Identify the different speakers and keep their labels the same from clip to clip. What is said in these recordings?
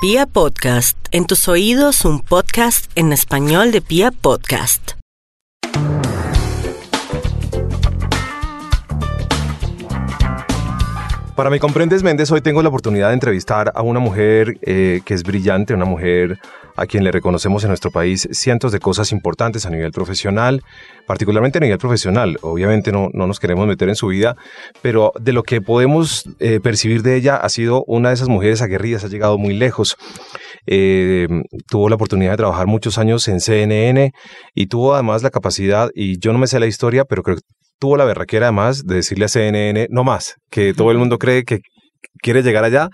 Speaker 1: Pia Podcast, en tus oídos un podcast en español de Pia Podcast.
Speaker 2: Para mi comprendes Méndez, hoy tengo la oportunidad de entrevistar a una mujer eh, que es brillante, una mujer a quien le reconocemos en nuestro país cientos de cosas importantes a nivel profesional, particularmente a nivel profesional. Obviamente no, no nos queremos meter en su vida, pero de lo que podemos eh, percibir de ella ha sido una de esas mujeres aguerridas, ha llegado muy lejos. Eh, tuvo la oportunidad de trabajar muchos años en CNN y tuvo además la capacidad, y yo no me sé la historia, pero creo que tuvo la berraquera además de decirle a CNN, no más, que todo el mundo cree que quiere llegar allá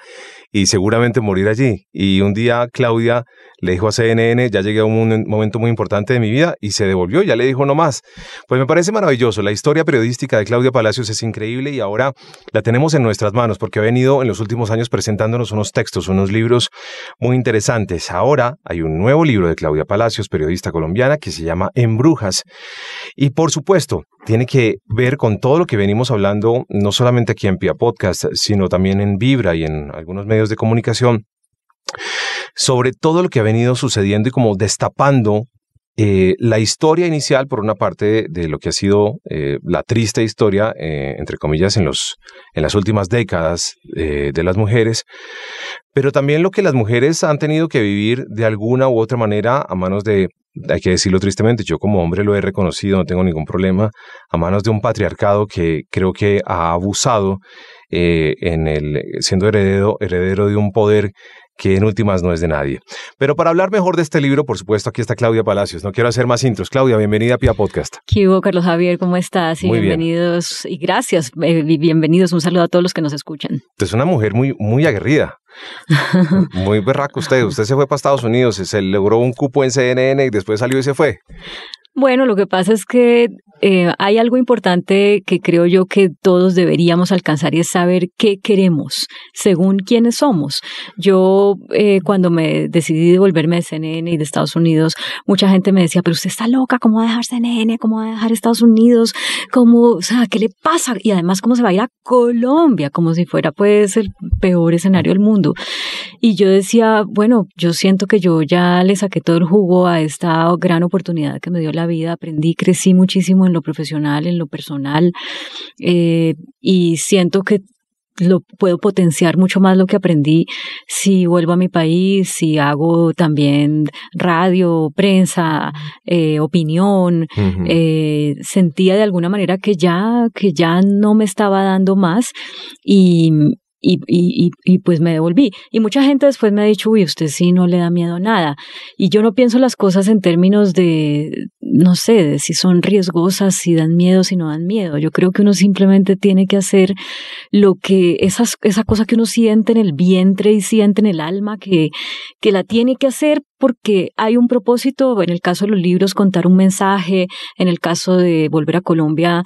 Speaker 2: y seguramente morir allí. Y un día Claudia le dijo a CNN, ya llegué a un momento muy importante de mi vida y se devolvió, ya le dijo no más. Pues me parece maravilloso, la historia periodística de Claudia Palacios es increíble y ahora la tenemos en nuestras manos porque ha venido en los últimos años presentándonos unos textos, unos libros muy interesantes. Ahora hay un nuevo libro de Claudia Palacios, periodista colombiana, que se llama En Brujas. Y por supuesto, tiene que ver con todo lo que venimos hablando, no solamente aquí en Pia Podcast, sino también en Vibra y en algunos medios de comunicación, sobre todo lo que ha venido sucediendo y como destapando eh, la historia inicial, por una parte, de lo que ha sido eh, la triste historia, eh, entre comillas, en, los, en las últimas décadas de las mujeres, pero también lo que las mujeres han tenido que vivir de alguna u otra manera a manos de, hay que decirlo tristemente, yo como hombre lo he reconocido, no tengo ningún problema, a manos de un patriarcado que creo que ha abusado en el, siendo heredero, heredero de un poder que en últimas no es de nadie. Pero para hablar mejor de este libro, por supuesto, aquí está Claudia Palacios. No quiero hacer más intros. Claudia, bienvenida a Pia Podcast.
Speaker 3: ¿Qué hubo, Carlos Javier? ¿Cómo estás?
Speaker 2: Y muy
Speaker 3: bienvenidos y gracias. Eh, bienvenidos. Un saludo a todos los que nos escuchan.
Speaker 2: Es una mujer muy, muy aguerrida. muy berraco usted. Usted se fue para Estados Unidos, se logró un cupo en CNN y después salió y se fue.
Speaker 3: Bueno, lo que pasa es que eh, hay algo importante que creo yo que todos deberíamos alcanzar y es saber qué queremos según quiénes somos. Yo eh, cuando me decidí de volverme de CNN y de Estados Unidos, mucha gente me decía, pero usted está loca, ¿cómo va a dejar CNN? ¿Cómo va a dejar Estados Unidos? ¿Cómo, o sea, qué le pasa? Y además, ¿cómo se va a ir a Colombia? Como si fuera pues el peor escenario del mundo. Y yo decía, bueno, yo siento que yo ya le saqué todo el jugo a esta gran oportunidad que me dio la vida, aprendí, crecí muchísimo en lo profesional, en lo personal, eh, y siento que lo puedo potenciar mucho más lo que aprendí si vuelvo a mi país, si hago también radio, prensa, eh, opinión. Eh, sentía de alguna manera que ya, que ya no me estaba dando más y, y, y, y, pues me devolví. Y mucha gente después me ha dicho, uy, usted sí no le da miedo a nada. Y yo no pienso las cosas en términos de, no sé, de si son riesgosas, si dan miedo, si no dan miedo. Yo creo que uno simplemente tiene que hacer lo que, esas, esa cosa que uno siente en el vientre y siente en el alma, que, que la tiene que hacer porque hay un propósito, en el caso de los libros, contar un mensaje, en el caso de volver a Colombia,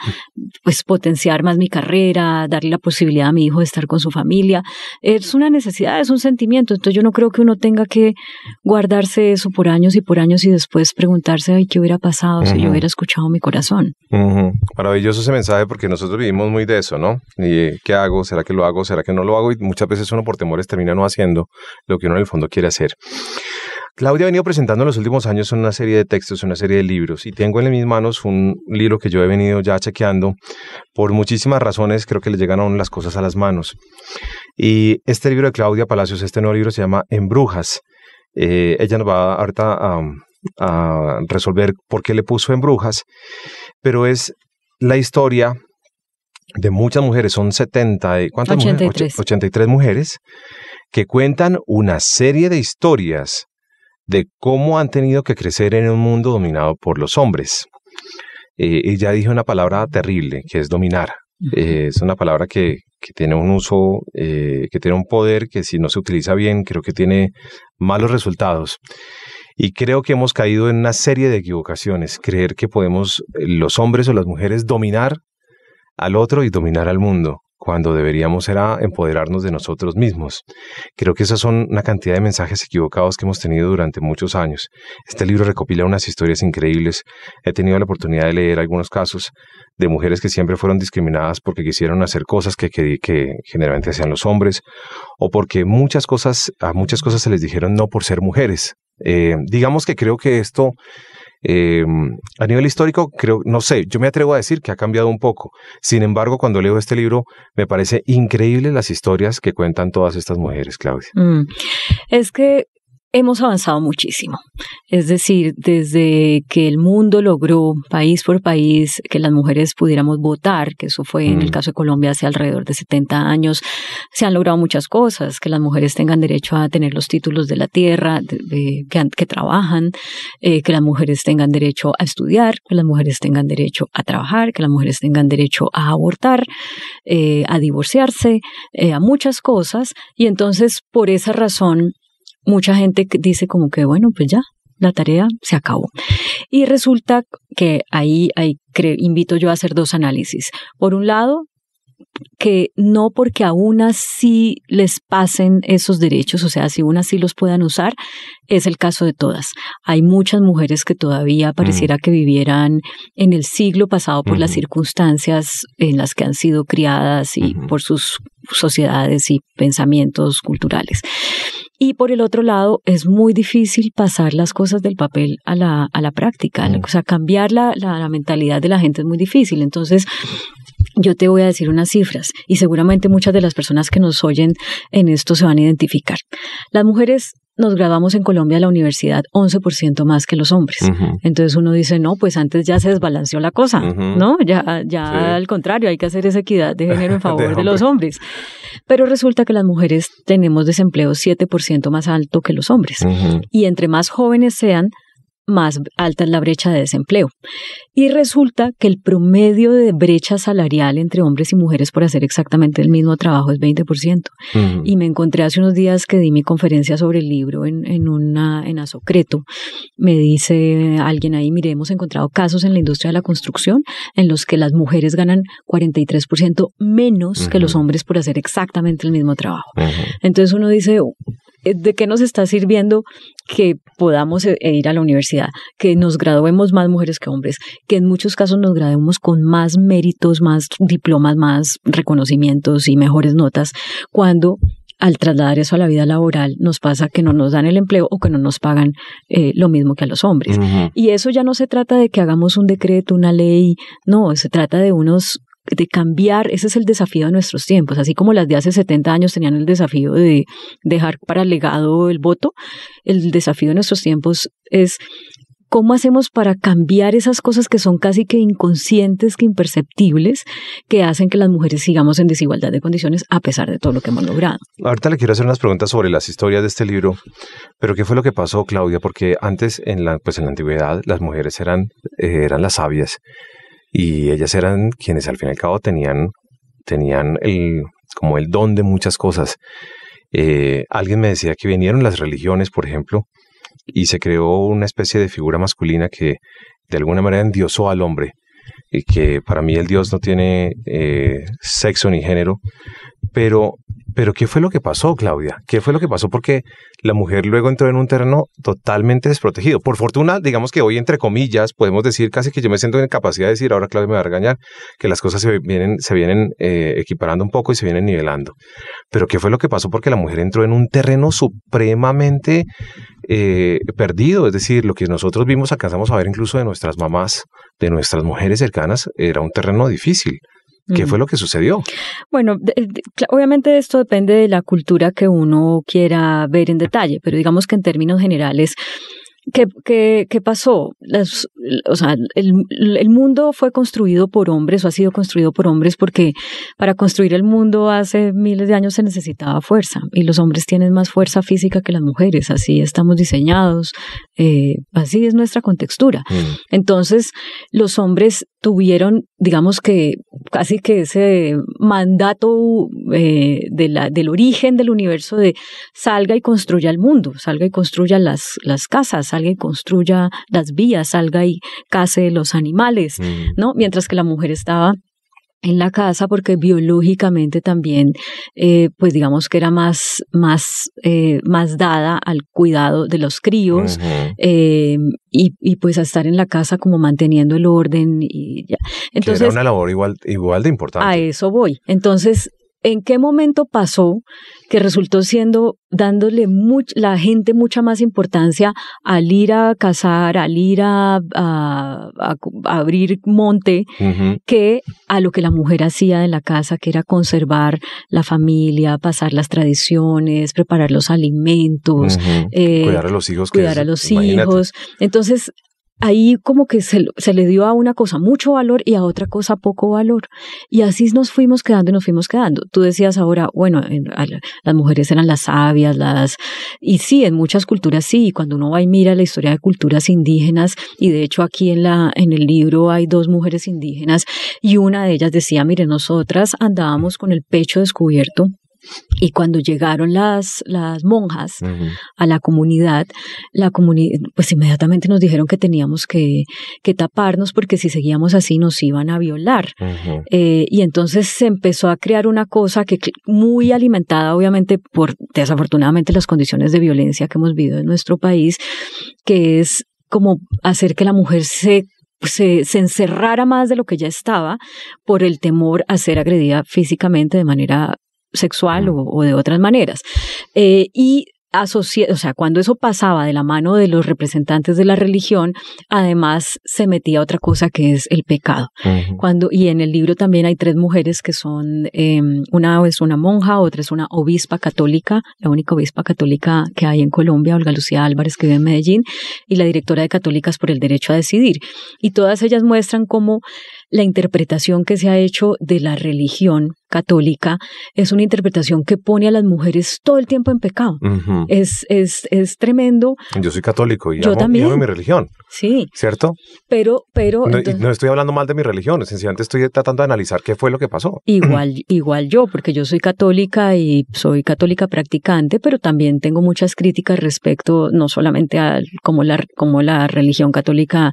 Speaker 3: pues potenciar más mi carrera, darle la posibilidad a mi hijo de estar con su familia. Es una necesidad, es un sentimiento, entonces yo no creo que uno tenga que guardarse eso por años y por años y después preguntarse, ay, ¿qué hubiera pasado si yo hubiera escuchado mi corazón?
Speaker 2: Maravilloso ese mensaje porque nosotros vivimos muy de eso, ¿no? ¿Y qué hago? ¿Será que lo hago? ¿Será que no lo hago? Y muchas veces uno por temores termina no haciendo lo que uno en el fondo quiere hacer. Claudia ha venido presentando en los últimos años una serie de textos, una serie de libros, y tengo en mis manos un libro que yo he venido ya chequeando por muchísimas razones, creo que le llegan las cosas a las manos. Y este libro de Claudia Palacios, este nuevo libro se llama En Brujas. Eh, ella nos va ahorita a, a resolver por qué le puso En Brujas, pero es la historia de muchas mujeres, son 70, ¿cuántas
Speaker 3: 83.
Speaker 2: 83 mujeres que cuentan una serie de historias de cómo han tenido que crecer en un mundo dominado por los hombres. Eh, ella dijo una palabra terrible, que es dominar. Eh, es una palabra que, tiene un uso, eh, que tiene un poder que si no se utiliza bien, creo que tiene malos resultados. Y creo que hemos caído en una serie de equivocaciones. Creer que podemos, los hombres o las mujeres, dominar al otro y dominar al mundo cuando deberíamos era empoderarnos de nosotros mismos. Creo que esas son una cantidad de mensajes equivocados que hemos tenido durante muchos años. Este libro recopila unas historias increíbles. He tenido la oportunidad de leer algunos casos de mujeres que siempre fueron discriminadas porque quisieron hacer cosas que, que, generalmente hacían los hombres o porque muchas cosas, a muchas cosas se les dijeron no por ser mujeres. Eh, digamos que creo que esto eh, a nivel histórico, creo, no sé, yo me atrevo a decir que ha cambiado un poco. Sin embargo, cuando leo este libro, me parece increíble las historias que cuentan todas estas mujeres, Claudia. Mm.
Speaker 3: Es que hemos avanzado muchísimo. Es decir, desde que el mundo logró, país por país, que las mujeres pudiéramos votar, que eso fue en el mm. caso de Colombia hace alrededor de 70 años, se han logrado muchas cosas, que las mujeres tengan derecho a tener los títulos de la tierra, que, trabajan, eh, que las mujeres tengan derecho a estudiar, que las mujeres tengan derecho a trabajar, que las mujeres tengan derecho a abortar, eh, a divorciarse, eh, a muchas cosas. Y entonces, por esa razón, mucha gente dice como que, bueno, pues ya, la tarea se acabó. Y resulta que ahí, ahí invito yo a hacer dos análisis. Por un lado, que no porque aún así les pasen esos derechos, o sea, si aún así los puedan usar, es el caso de todas. Hay muchas mujeres que todavía pareciera mm. que vivieran en el siglo pasado por las circunstancias en las que han sido criadas y por sus sociedades y pensamientos culturales. Y por el otro lado, es muy difícil pasar las cosas del papel a la, a la práctica. Mm. O sea, cambiar la, la, mentalidad de la gente es muy difícil. Entonces, yo te voy a decir unas cifras y seguramente muchas de las personas que nos oyen en esto se van a identificar. Las mujeres nos graduamos en Colombia de la universidad 11% más que los hombres. Entonces uno dice, no, pues antes ya se desbalanceó la cosa, ¿no? Ya, ya al contrario, hay que hacer esa equidad de género en favor de, los hombres. Pero resulta que las mujeres tenemos desempleo 7% más alto que los hombres. Y entre más jóvenes sean, más alta es la brecha de desempleo. Y resulta que el promedio de brecha salarial entre hombres y mujeres por hacer exactamente el mismo trabajo es 20%. Y me encontré hace unos días que di mi conferencia sobre el libro en, en, una, en Asocreto. Me dice alguien ahí, mire, hemos encontrado casos en la industria de la construcción en los que las mujeres ganan 43% menos que los hombres por hacer exactamente el mismo trabajo. Entonces uno dice, ¿de qué nos está sirviendo que podamos eh, ir a la universidad, que nos graduemos más mujeres que hombres, que en muchos casos nos graduemos con más méritos, más diplomas, más reconocimientos y mejores notas, cuando al trasladar eso a la vida laboral nos pasa que no nos dan el empleo o que no nos pagan eh, lo mismo que a los hombres. Y eso ya no se trata de que hagamos un decreto, una ley, no, se trata de unos de cambiar, ese es el desafío de nuestros tiempos, así como las de hace 70 años tenían el desafío de dejar para legado el voto, el desafío de nuestros tiempos es cómo hacemos para cambiar esas cosas que son casi que inconscientes, que imperceptibles, que hacen que las mujeres sigamos en desigualdad de condiciones a pesar de todo lo que hemos logrado.
Speaker 2: Ahorita le quiero hacer unas preguntas sobre las historias de este libro, pero ¿qué fue lo que pasó, Claudia? Porque antes, en la, pues en la antigüedad, las mujeres eran, eh, eran las sabias y ellas eran quienes al fin y al cabo tenían, tenían el, como el don de muchas cosas. Eh, alguien me decía que vinieron las religiones, por ejemplo, y se creó una especie de figura masculina que de alguna manera endiosó al hombre y que para mí el Dios no tiene eh, sexo ni género, pero pero ¿qué fue lo que pasó, Claudia? ¿Qué fue lo que pasó? Porque la mujer luego entró en un terreno totalmente desprotegido. Por fortuna, digamos que hoy, entre comillas, podemos decir casi que yo me siento en capacidad de decir, ahora Claudia me va a regañar, que las cosas se vienen, se vienen eh, equiparando un poco y se vienen nivelando. Pero ¿qué fue lo que pasó? Porque la mujer entró en un terreno supremamente eh, perdido. Es decir, lo que nosotros vimos, alcanzamos a ver incluso de nuestras mamás, de nuestras mujeres cercanas, era un terreno difícil. ¿Qué fue lo que sucedió?
Speaker 3: Bueno, obviamente esto depende de la cultura que uno quiera ver en detalle, pero digamos que en términos generales, ¿Qué, qué, qué pasó? Las, o sea, el, el, mundo fue construido por hombres o ha sido construido por hombres porque para construir el mundo hace miles de años se necesitaba fuerza y los hombres tienen más fuerza física que las mujeres, así estamos diseñados, eh, así es nuestra contextura. Mm. Entonces, los hombres tuvieron, digamos que casi que ese mandato eh, de la, del origen del universo de salga y construya el mundo, salga y construya las, las casas, salga y construya las vías, salga y case los animales, mm. ¿no? Mientras que la mujer estaba en la casa porque biológicamente también, eh, pues digamos que era más, más, eh, más dada al cuidado de los críos eh, y, y, pues a estar en la casa como manteniendo el orden y ya.
Speaker 2: Entonces, era una labor igual, igual de importante.
Speaker 3: A eso voy. Entonces, ¿en qué momento pasó que resultó siendo dándole much, la gente mucha más importancia al ir a cazar, al ir a, a, abrir monte, que a lo que la mujer hacía en la casa, que era conservar la familia, pasar las tradiciones, preparar los alimentos,
Speaker 2: eh, cuidar a los hijos.
Speaker 3: Cuidar a los hijos. Entonces, ahí como que se, se, le dio a una cosa mucho valor y a otra cosa poco valor. Y así nos fuimos quedando y nos fuimos quedando. Tú decías ahora, bueno, las mujeres eran las sabias, las... Y sí, en muchas culturas sí, cuando uno va y mira la historia de culturas indígenas, y de hecho aquí en, la, en el libro hay dos mujeres indígenas, y una de ellas decía, mire, nosotras andábamos con el pecho descubierto y cuando llegaron las, las monjas a la comunidad, la comunidad, pues inmediatamente nos dijeron que teníamos que, que, taparnos porque si seguíamos así nos iban a violar. Eh, y entonces se empezó a crear una cosa que muy alimentada obviamente por desafortunadamente las condiciones de violencia que hemos vivido en nuestro país, que es como hacer que la mujer se se, se, encerrara más de lo que ya estaba por el temor a ser agredida físicamente de manera sexual o, de otras maneras. Eh, y asocia, o sea, cuando eso pasaba de la mano de los representantes de la religión, además se metía otra cosa que es el pecado. Cuando, y en el libro también hay tres mujeres que son, em, una es una monja, otra es una obispa católica, la única obispa católica que hay en Colombia, Olga Lucía Álvarez, que vive en Medellín, y la directora de Católicas por el Derecho a Decidir. Y todas ellas muestran cómo la interpretación que se ha hecho de la religión católica es una interpretación que pone a las mujeres todo el tiempo en pecado. es, es, es tremendo.
Speaker 2: Yo soy católico y yo amo, también. mi religión.
Speaker 3: Sí.
Speaker 2: ¿Cierto?
Speaker 3: Pero, pero.
Speaker 2: No, no, estoy hablando mal de mi religión, sencillamente estoy tratando de analizar qué fue lo que pasó.
Speaker 3: Igual, igual yo, porque yo soy católica y soy católica practicante, pero también tengo muchas críticas respecto no solamente a cómo la, cómo la religión católica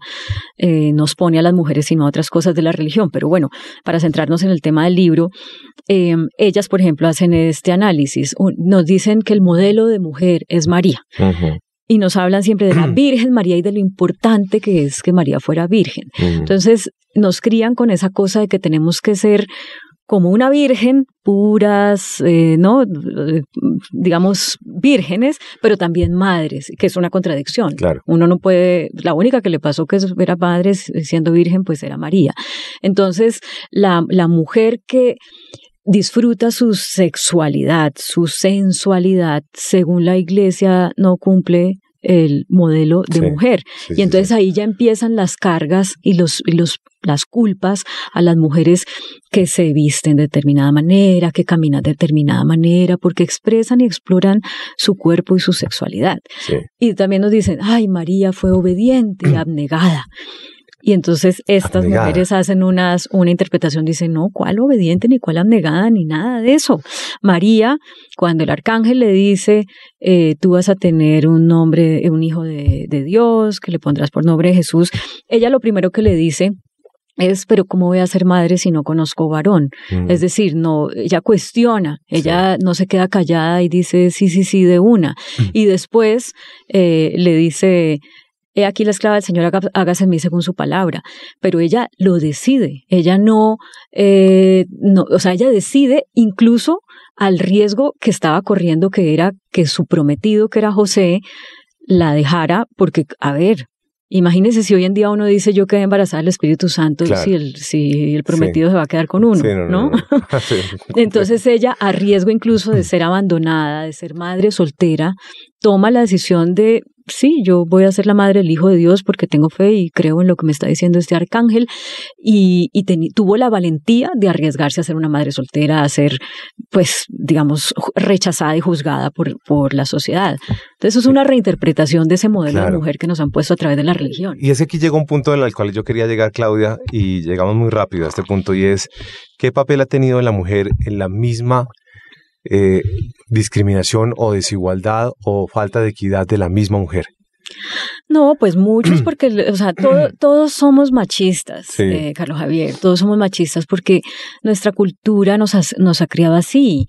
Speaker 3: eh, nos pone a las mujeres, sino a otras cosas de la religión. Pero bueno, para centrarnos en el tema del libro, em, ellas, por ejemplo, hacen este análisis. Nos dicen que el modelo de mujer es María. Y nos hablan siempre de la Virgen María y de lo importante que es que María fuera virgen. Entonces, nos crían con esa cosa de que tenemos que ser como una virgen, puras, eh, ¿no? Digamos, vírgenes, pero también madres, que es una contradicción.
Speaker 2: Claro.
Speaker 3: Uno no puede, la única que le pasó que era madre siendo virgen, pues era María. Entonces, la, la mujer que disfruta su sexualidad, su sensualidad, según la iglesia no cumple el modelo de mujer. y entonces ahí ya empiezan las cargas y los, y los las culpas a las mujeres que se visten de determinada manera, que caminan de determinada manera, porque expresan y exploran su cuerpo y su sexualidad. Y también nos dicen, ay, María fue obediente y abnegada. Y entonces estas mujeres hacen unas, una interpretación, dicen, no, ¿cuál obediente, ni cuál abnegada, ni nada de eso? María, cuando el arcángel le dice, eh, tú vas a tener un nombre, un hijo de, Dios, que le pondrás por nombre Jesús, ella lo primero que le dice es, pero ¿cómo voy a ser madre si no conozco varón? Mm. Es decir, no, ella cuestiona, ella no se queda callada y dice sí, sí, sí, de una. Mm. Y después eh, le dice, He aquí la esclava del Señor, hágase en mí según su palabra. Pero ella lo decide. Ella no, eh, no, o sea, ella decide incluso al riesgo que estaba corriendo, que era que su prometido, que era José, la dejara, porque, a ver, Imagínese si hoy en día uno dice yo quedé embarazada del Espíritu Santo, si, el, si el prometido se va a quedar con uno, ¿no? Entonces ella, a riesgo incluso de ser abandonada, de ser madre soltera, toma la decisión de sí, yo voy a ser la madre del Hijo de Dios porque tengo fe y creo en lo que me está diciendo este arcángel, y, tuvo la valentía de arriesgarse a ser una madre soltera, a ser, pues, digamos, rechazada y juzgada por, por la sociedad. Entonces, es una reinterpretación de ese modelo de mujer que nos han puesto a través de la religión.
Speaker 2: Y ese aquí llega un punto al cual yo quería llegar, Claudia, y llegamos muy rápido a este punto, y es, ¿qué papel ha tenido la mujer en la misma eh, discriminación o desigualdad o falta de equidad de la misma mujer?
Speaker 3: No, pues muchos, porque, o sea, todos somos machistas, eh, Carlos Javier, todos somos machistas porque nuestra cultura nos nos ha criado así.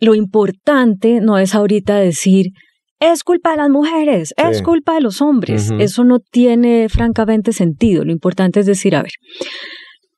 Speaker 3: Lo importante no es ahorita decir, es culpa de las mujeres, es culpa de los hombres. Eso no tiene francamente sentido. Lo importante es decir, a ver,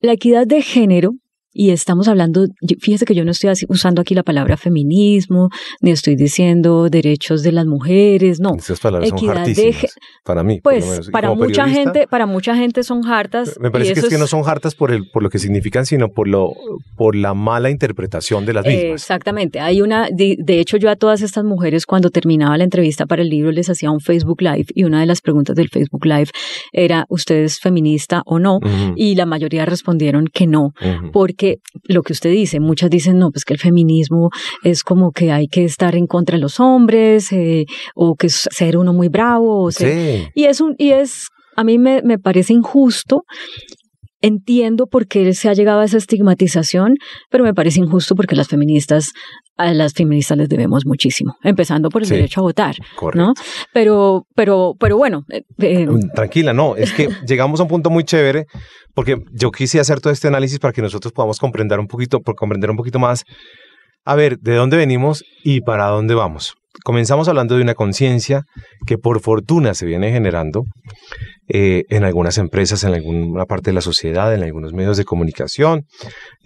Speaker 3: la equidad de género y estamos hablando, fíjese que yo no estoy usando aquí la palabra feminismo, ni estoy diciendo derechos de las mujeres, no.
Speaker 2: Esas palabras Equidad son de, para mí.
Speaker 3: Pues para mucha gente, para mucha gente son hartas.
Speaker 2: Me parece que es, que no son hartas por el, por lo que significan, sino por lo, por la mala interpretación de las mismas.
Speaker 3: exactamente. Hay una, de, hecho, yo a todas estas mujeres cuando terminaba la entrevista para el libro les hacía un Facebook Live y una de las preguntas del Facebook Live era ¿usted es feminista o no? Y la mayoría respondieron que no, porque lo que usted dice, muchas dicen, no, pues que el feminismo es como que hay que estar en contra de los hombres, eh, o que es ser uno muy bravo, y es un, y es, a mí me, me parece injusto. Entiendo por qué se ha llegado a esa estigmatización, pero me parece injusto porque las feministas, a las feministas les debemos muchísimo, empezando por el derecho a votar, ¿no? Pero, pero, pero bueno. Eh,
Speaker 2: eh, Tranquila, no, es que llegamos a un punto muy chévere porque yo quise hacer todo este análisis para que nosotros podamos comprender un poquito, por comprender un poquito más, a ver, de dónde venimos y para dónde vamos. Comenzamos hablando de una conciencia que por fortuna se viene generando eh, en algunas empresas, en alguna parte de la sociedad, en algunos medios de comunicación.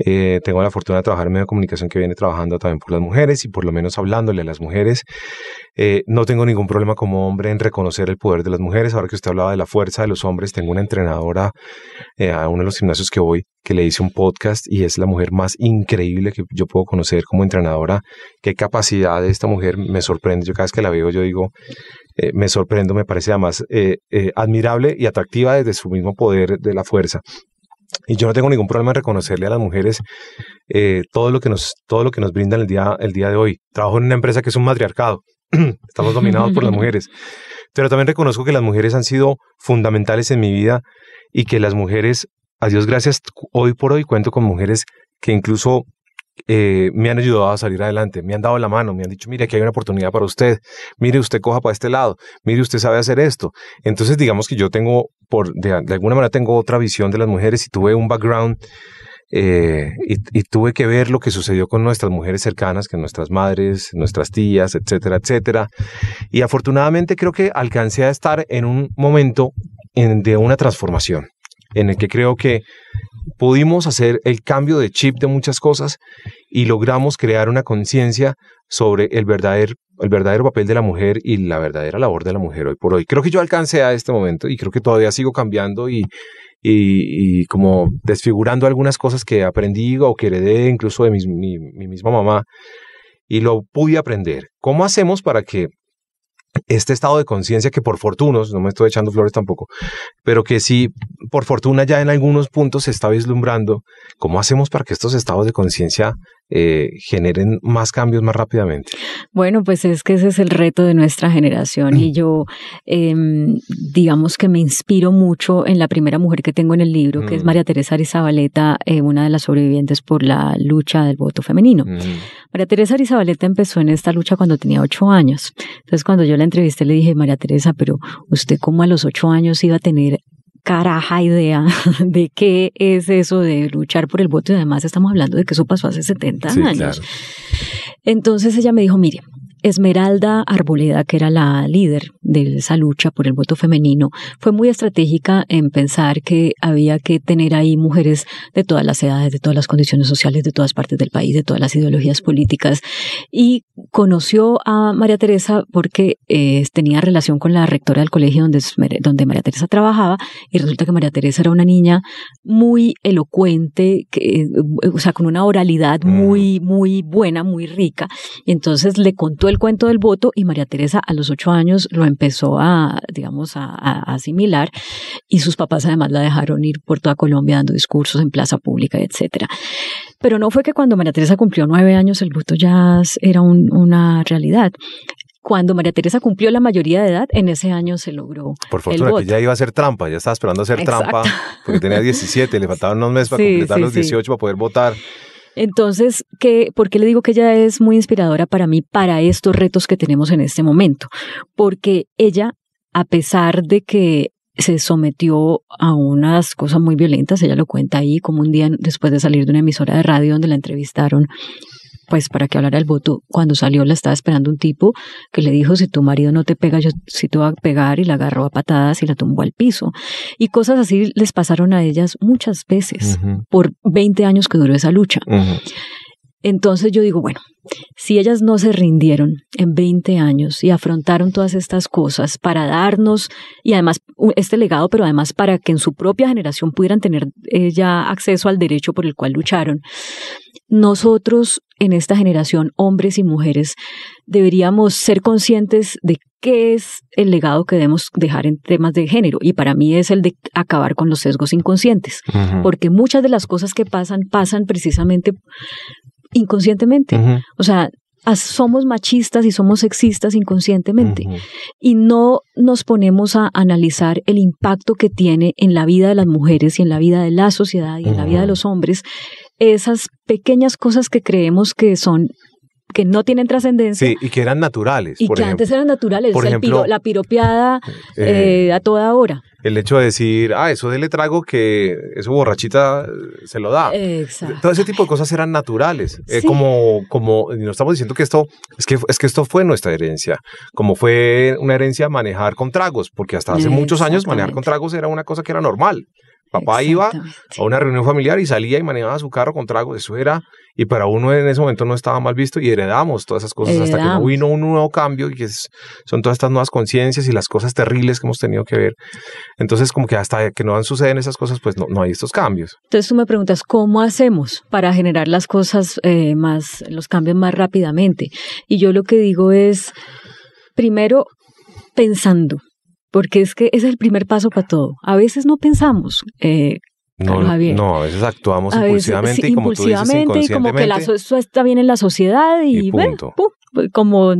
Speaker 2: Eh, tengo la fortuna de trabajar en medio de comunicación que viene trabajando también por las mujeres y por lo menos hablándole a las mujeres. Eh, no tengo ningún problema como hombre en reconocer el poder de las mujeres. Ahora que usted hablaba de la fuerza de los hombres, tengo una entrenadora a uno de los gimnasios que voy que le hice un podcast y es la mujer más increíble que yo puedo conocer como entrenadora. Qué capacidad de esta mujer me sorprende. Yo cada vez que la veo, yo digo, eh, me sorprendo, me parece además eh, eh, admirable y atractiva desde su mismo poder de la fuerza. Y yo no tengo ningún problema en reconocerle a las mujeres todo, lo que nos, todo lo que nos brindan el día, el día de hoy. Trabajo en una empresa que es un matriarcado. Estamos dominados por las mujeres. Pero también reconozco que las mujeres han sido fundamentales en mi vida y que las mujeres, a Dios gracias, hoy por hoy cuento con mujeres que incluso eh, me han ayudado a salir adelante, me han dado la mano, me han dicho, mire, aquí hay una oportunidad para usted, mire, usted coja para este lado, mire, usted sabe hacer esto. Entonces, digamos que yo tengo, por, de, alguna manera tengo otra visión de las mujeres y tuve un background eh, y, tuve que ver lo que sucedió con nuestras mujeres cercanas, que nuestras madres, nuestras tías, etcétera, etcétera. Y afortunadamente creo que alcancé a estar en un momento de una transformación, en el que creo que pudimos hacer el cambio de chip de muchas cosas y logramos crear una conciencia sobre el verdadero, el verdadero papel de la mujer y la verdadera labor de la mujer hoy por hoy. Creo que yo alcancé a este momento y creo que todavía sigo cambiando y, y, como desfigurando algunas cosas que aprendí o que heredé incluso de mi, mi misma mamá y lo pude aprender. ¿Cómo hacemos para que este estado de conciencia que por fortuna, no me estoy echando flores tampoco, pero que sí, por fortuna ya en algunos puntos se está vislumbrando, ¿cómo hacemos para que estos estados de conciencia eh, generen más cambios más rápidamente?
Speaker 3: Bueno, pues es que ese es el reto de nuestra generación y yo em, digamos que me inspiro mucho en la primera mujer que tengo en el libro, que es mm. María Teresa Arizabaleta, eh, una de las sobrevivientes por la lucha del voto femenino. Mm. María Teresa Arizabaleta empezó en esta lucha cuando tenía ocho años. Entonces cuando yo la entrevisté le dije, María Teresa, pero usted como a los ocho años iba a tener caraja idea de qué es eso de luchar por el voto y además estamos hablando de que eso pasó hace 70 años. Entonces ella me dijo, mire, Esmeralda Arboleda, que era la líder de esa lucha por el voto femenino, fue muy estratégica en pensar que había que tener ahí mujeres de todas las edades, de todas las condiciones sociales, de todas partes del país, de todas las ideologías políticas. Y conoció a María Teresa porque eh, tenía relación con la rectora del colegio donde, donde María Teresa trabajaba y resulta que María Teresa era una niña muy elocuente, que, o sea, con una oralidad muy, muy buena, muy rica. Y entonces le contó el cuento del voto y María Teresa a los ocho años lo empezó a, digamos, a, asimilar y sus papás además la dejaron ir por toda Colombia dando discursos en plaza pública, etcétera. Pero no fue que cuando María Teresa cumplió nueve años el voto ya era una realidad cuando María Teresa cumplió la mayoría de edad, en ese año se logró.
Speaker 2: Por fortuna que ya iba a hacer trampa, ya estaba esperando hacer trampa, porque tenía 17, le faltaban unos meses para completar los 18 para poder votar.
Speaker 3: Entonces, ¿qué, ¿por qué le digo que ella es muy inspiradora para mí para estos retos que tenemos en este momento? Porque ella a pesar de que se sometió a unas cosas muy violentas, ella lo cuenta ahí, como un día después de salir de una emisora de radio donde la entrevistaron, pues para que hablara el voto, cuando salió la estaba esperando un tipo que le dijo, si tu marido no te pega, yo sí te voy a pegar, y la agarró a patadas y la tumbó al piso. Y cosas así les pasaron a ellas muchas veces, por 20 años que duró esa lucha. Entonces yo digo, bueno, si ellas no se rindieron en 20 años y afrontaron todas estas cosas para darnos, y además este legado, pero además para que en su propia generación pudieran tener eh, ya acceso al derecho por el cual lucharon, nosotros en esta generación, hombres y mujeres, deberíamos ser conscientes de qué es el legado que debemos dejar en temas de género. Y para mí es el de acabar con los sesgos inconscientes, porque muchas de las cosas que pasan pasan precisamente inconscientemente. O sea, somos machistas y somos sexistas inconscientemente y no nos ponemos a analizar el impacto que tiene en la vida de las mujeres y en la vida de la sociedad y en la vida de los hombres esas pequeñas cosas que creemos que son que no tienen trascendencia.
Speaker 2: Sí, y que eran naturales.
Speaker 3: Y que antes eran naturales. Por ejemplo, la piropeada eh, a toda hora
Speaker 2: el hecho de decir, ah, eso le trago que eso borrachita se lo da. Exacto. Todo ese tipo de cosas eran naturales. Eh, como, como, no estamos diciendo que esto, es que, es que esto fue nuestra herencia, como fue una herencia manejar con tragos, porque hasta hace muchos años manejar con tragos era una cosa que era normal. Papá iba a una reunión familiar y salía y manejaba su carro con tragos, eso era, y para uno en ese momento no estaba mal visto y heredamos todas esas cosas hasta que no vino un nuevo cambio y que son todas estas nuevas conciencias y las cosas terribles que hemos tenido que ver. Entonces, como que hasta que no han suceden esas cosas, pues no, no hay estos cambios.
Speaker 3: Entonces tú me preguntas, ¿cómo hacemos para generar las cosas eh, más, los cambios más rápidamente? Y yo lo que digo es, primero, pensando porque es que ese es el primer paso para todo. A veces no pensamos. Eh,
Speaker 2: no, no, a veces actuamos impulsivamente y como tú dices, y
Speaker 3: como que la, eso está bien en la sociedad y, bueno, como,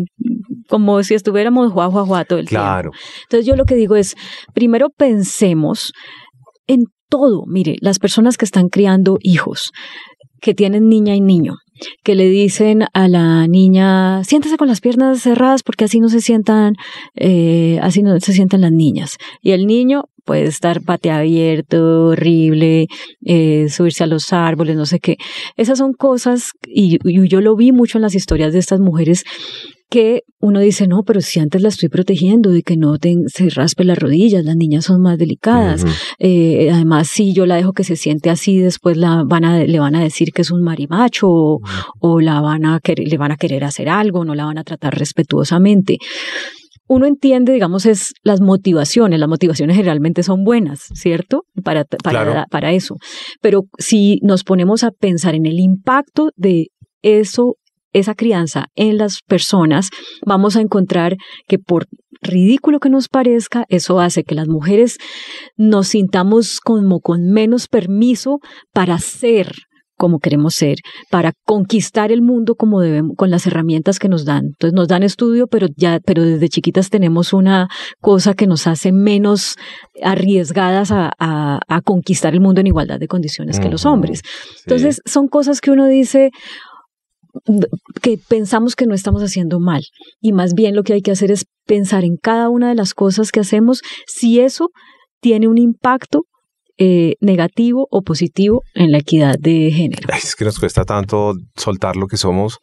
Speaker 3: como si estuviéramos juá, juá, juá todo el claro. tiempo. Entonces yo lo que digo es, primero pensemos en todo. Mire, las personas que están criando hijos, que tienen niña y niño, que le dicen a la niña, siéntese con las piernas cerradas porque así no se sientan, eh, así no se sientan las niñas. Y el niño puede estar pate abierto, horrible, eh, subirse a los árboles, no sé qué. Esas son cosas, y, yo lo vi mucho en las historias de estas mujeres que uno dice, no, pero si antes la estoy protegiendo de que no se raspe las rodillas, las niñas son más delicadas. Eh, además, si yo la dejo que se siente así, después la van a, le van a decir que es un marimacho o, la van a le van a querer hacer algo, no la van a tratar respetuosamente. Uno entiende, digamos, es las motivaciones. Las motivaciones generalmente son buenas, ¿cierto? Para, para, para eso. Pero si nos ponemos a pensar en el impacto de eso esa crianza en las personas, vamos a encontrar que por ridículo que nos parezca, eso hace que las mujeres nos sintamos como con menos permiso para ser como queremos ser, para conquistar el mundo como debemos, con las herramientas que nos dan. Entonces nos dan estudio, pero ya, pero desde chiquitas tenemos una cosa que nos hace menos arriesgadas a, a, conquistar el mundo en igualdad de condiciones que los hombres. Entonces son cosas que uno dice, que pensamos que no estamos haciendo mal. Y más bien lo que hay que hacer es pensar en cada una de las cosas que hacemos, si eso tiene un impacto eh, negativo o positivo en la equidad de género.
Speaker 2: Es que nos cuesta tanto soltar lo que somos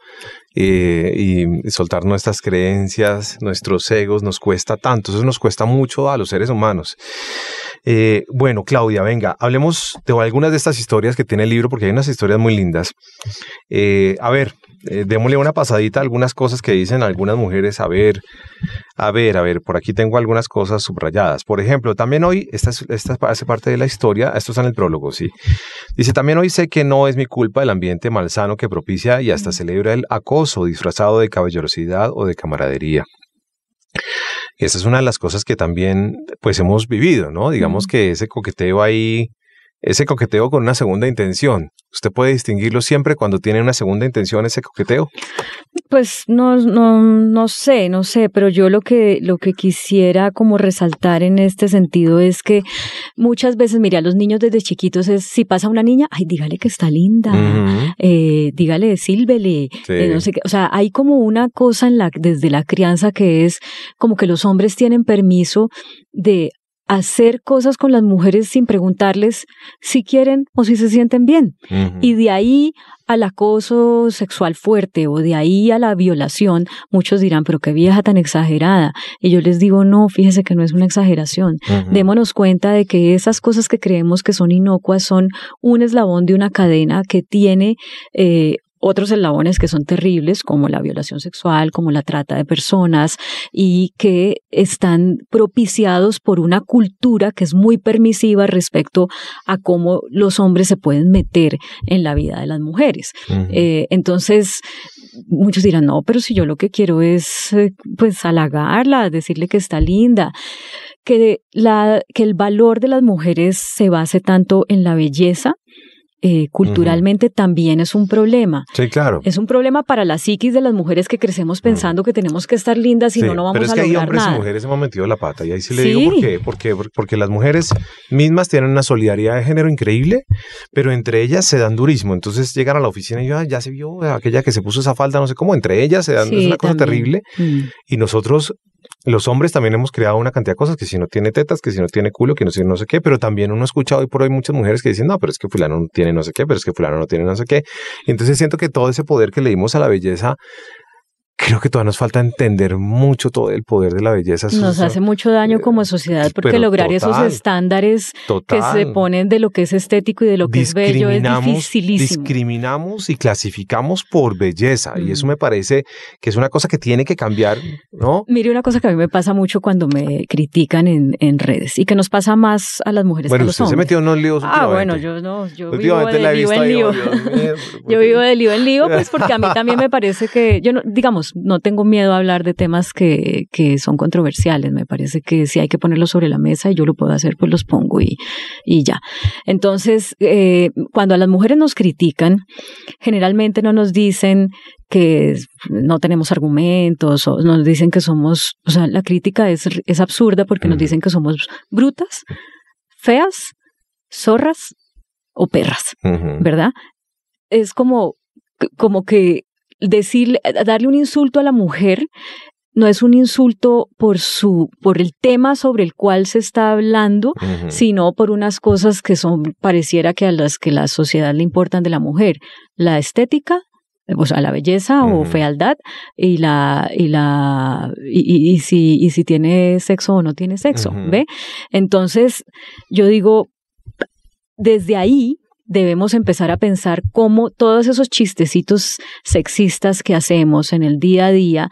Speaker 2: eh, y soltar nuestras creencias, nuestros egos, nos cuesta tanto, eso nos cuesta mucho a los seres humanos. Eh, bueno, Claudia, venga, hablemos de algunas de estas historias que tiene el libro, porque hay unas historias muy lindas. a ver, eh, démosle una pasadita a algunas cosas que dicen algunas mujeres. A ver, a ver, a ver, por aquí tengo algunas cosas subrayadas. Por ejemplo, también hoy, esta, esta hace parte de la historia, esto está en el prólogo, sí. Dice, también hoy sé que no es mi culpa el ambiente malsano que propicia y hasta celebra el acoso disfrazado de caballerosidad o de camaradería. Y esa es una de las cosas que también pues hemos vivido, ¿no? Digamos que ese coqueteo ahí ese coqueteo con una segunda intención. ¿Usted puede distinguirlo siempre cuando tiene una segunda intención ese coqueteo?
Speaker 3: Pues no, no, no sé, no sé, pero yo lo que, lo que quisiera como resaltar en este sentido es que muchas veces, mira, los niños desde chiquitos es, si pasa una niña, ay, dígale que está linda, eh, dígale, sílvele, eh, no sé qué, o sea, hay como una cosa en la, desde la crianza que es como que los hombres tienen permiso de hacer cosas con las mujeres sin preguntarles si quieren o si se sienten bien. Y de ahí al acoso sexual fuerte o de ahí a la violación, muchos dirán, pero qué vieja tan exagerada. Y yo les digo, no, fíjese que no es una exageración. Démonos cuenta de que esas cosas que creemos que son inocuas son un eslabón de una cadena que tiene eh, otros eslabones que son terribles, como la violación sexual, como la trata de personas, y que están propiciados por una cultura que es muy permisiva respecto a cómo los hombres se pueden meter en la vida de las mujeres. Eh, entonces, muchos dirán, no, pero si yo lo que quiero es, eh, pues, halagarla, decirle que está linda que, la, que el valor de las mujeres se base tanto en la belleza eh, culturalmente también es un problema.
Speaker 2: Sí, claro.
Speaker 3: Es un problema para la psiquis de las mujeres que crecemos pensando que tenemos que estar lindas y no, no vamos
Speaker 2: pero es
Speaker 3: que
Speaker 2: hay hombres
Speaker 3: y
Speaker 2: mujeres hemos metido la pata y ahí sí le digo por qué. Porque, porque las mujeres mismas tienen una solidaridad de género increíble, pero entre ellas se dan durismo. Entonces llegan a la oficina y yo, ya se vio aquella que se puso esa falda, no sé cómo, entre ellas se dan, es una cosa terrible. Mm. Y nosotros los hombres también hemos creado una cantidad de cosas, que si no tiene tetas, que si no tiene culo, que no, si no sé qué, pero también uno ha escuchado hoy por hoy muchas mujeres que dicen, no, pero es que fulano no tiene no sé qué, pero es que fulano no tiene no sé qué. Entonces siento que todo ese poder que le dimos a la belleza creo que todavía nos falta entender mucho todo el poder de la belleza.
Speaker 3: Nos hace mucho daño como eh, sociedad porque lograr esos estándares que se ponen de lo que es estético y de lo que es bello es dificilísimo.
Speaker 2: Discriminamos y clasificamos por belleza y eso mm. me parece que es una cosa que tiene que cambiar, ¿no?
Speaker 3: Mire, una cosa que a mí me pasa mucho cuando me critican en, en redes y que nos pasa más a las mujeres que a los
Speaker 2: usted se metió en unos líos
Speaker 3: Ah, bueno, yo no, yo vivo de lío en lío. yo vivo de lío en lío, pues porque a mí también me parece que, yo no, digamos, no tengo miedo a hablar de temas que, que son controversiales. Me parece que si hay que ponerlos sobre la mesa y yo lo puedo hacer, pues los pongo y, y ya. Entonces, eh, cuando a las mujeres nos critican, generalmente no nos dicen que no tenemos argumentos o nos dicen que somos, o sea, la crítica es, es absurda porque nos dicen que somos brutas, feas, zorras o perras, ¿verdad? Es como, como que decirle, darle un insulto a la mujer no es un insulto por su, por el tema sobre el cual se está hablando, sino por unas cosas que son, pareciera que a las que la sociedad le importan de la mujer. La estética, o sea, la belleza o fealdad, y la, y la, y, si, y si tiene sexo o no tiene sexo, ¿ve? Entonces, yo digo, desde ahí, debemos empezar a pensar cómo todos esos chistecitos sexistas que hacemos en el día a día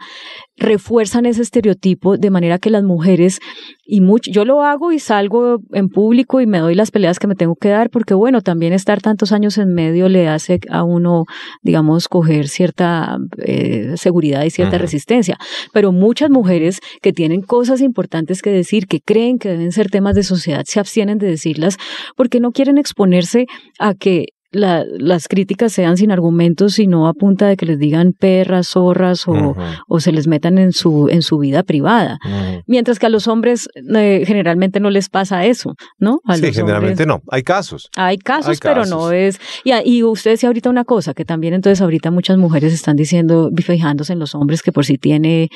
Speaker 3: refuerzan ese estereotipo de manera que las mujeres y mucho, yo lo hago y salgo en público y me doy las peleas que me tengo que dar porque bueno, también estar tantos años en medio le hace a uno, digamos, coger cierta eh, seguridad y cierta resistencia. Pero muchas mujeres que tienen cosas importantes que decir, que creen que deben ser temas de sociedad, se abstienen de decirlas porque no quieren exponerse a que las críticas sean sin argumentos, sino a punta de que les digan perras, zorras o, o se les metan en su, en su vida privada. Mientras que a los hombres eh, generalmente no les pasa eso, ¿no?
Speaker 2: sí, generalmente no. Hay casos.
Speaker 3: Hay casos, pero no es. Y, y usted decía ahorita una cosa, que también entonces ahorita muchas mujeres están diciendo, fijándose en los hombres que por si tiene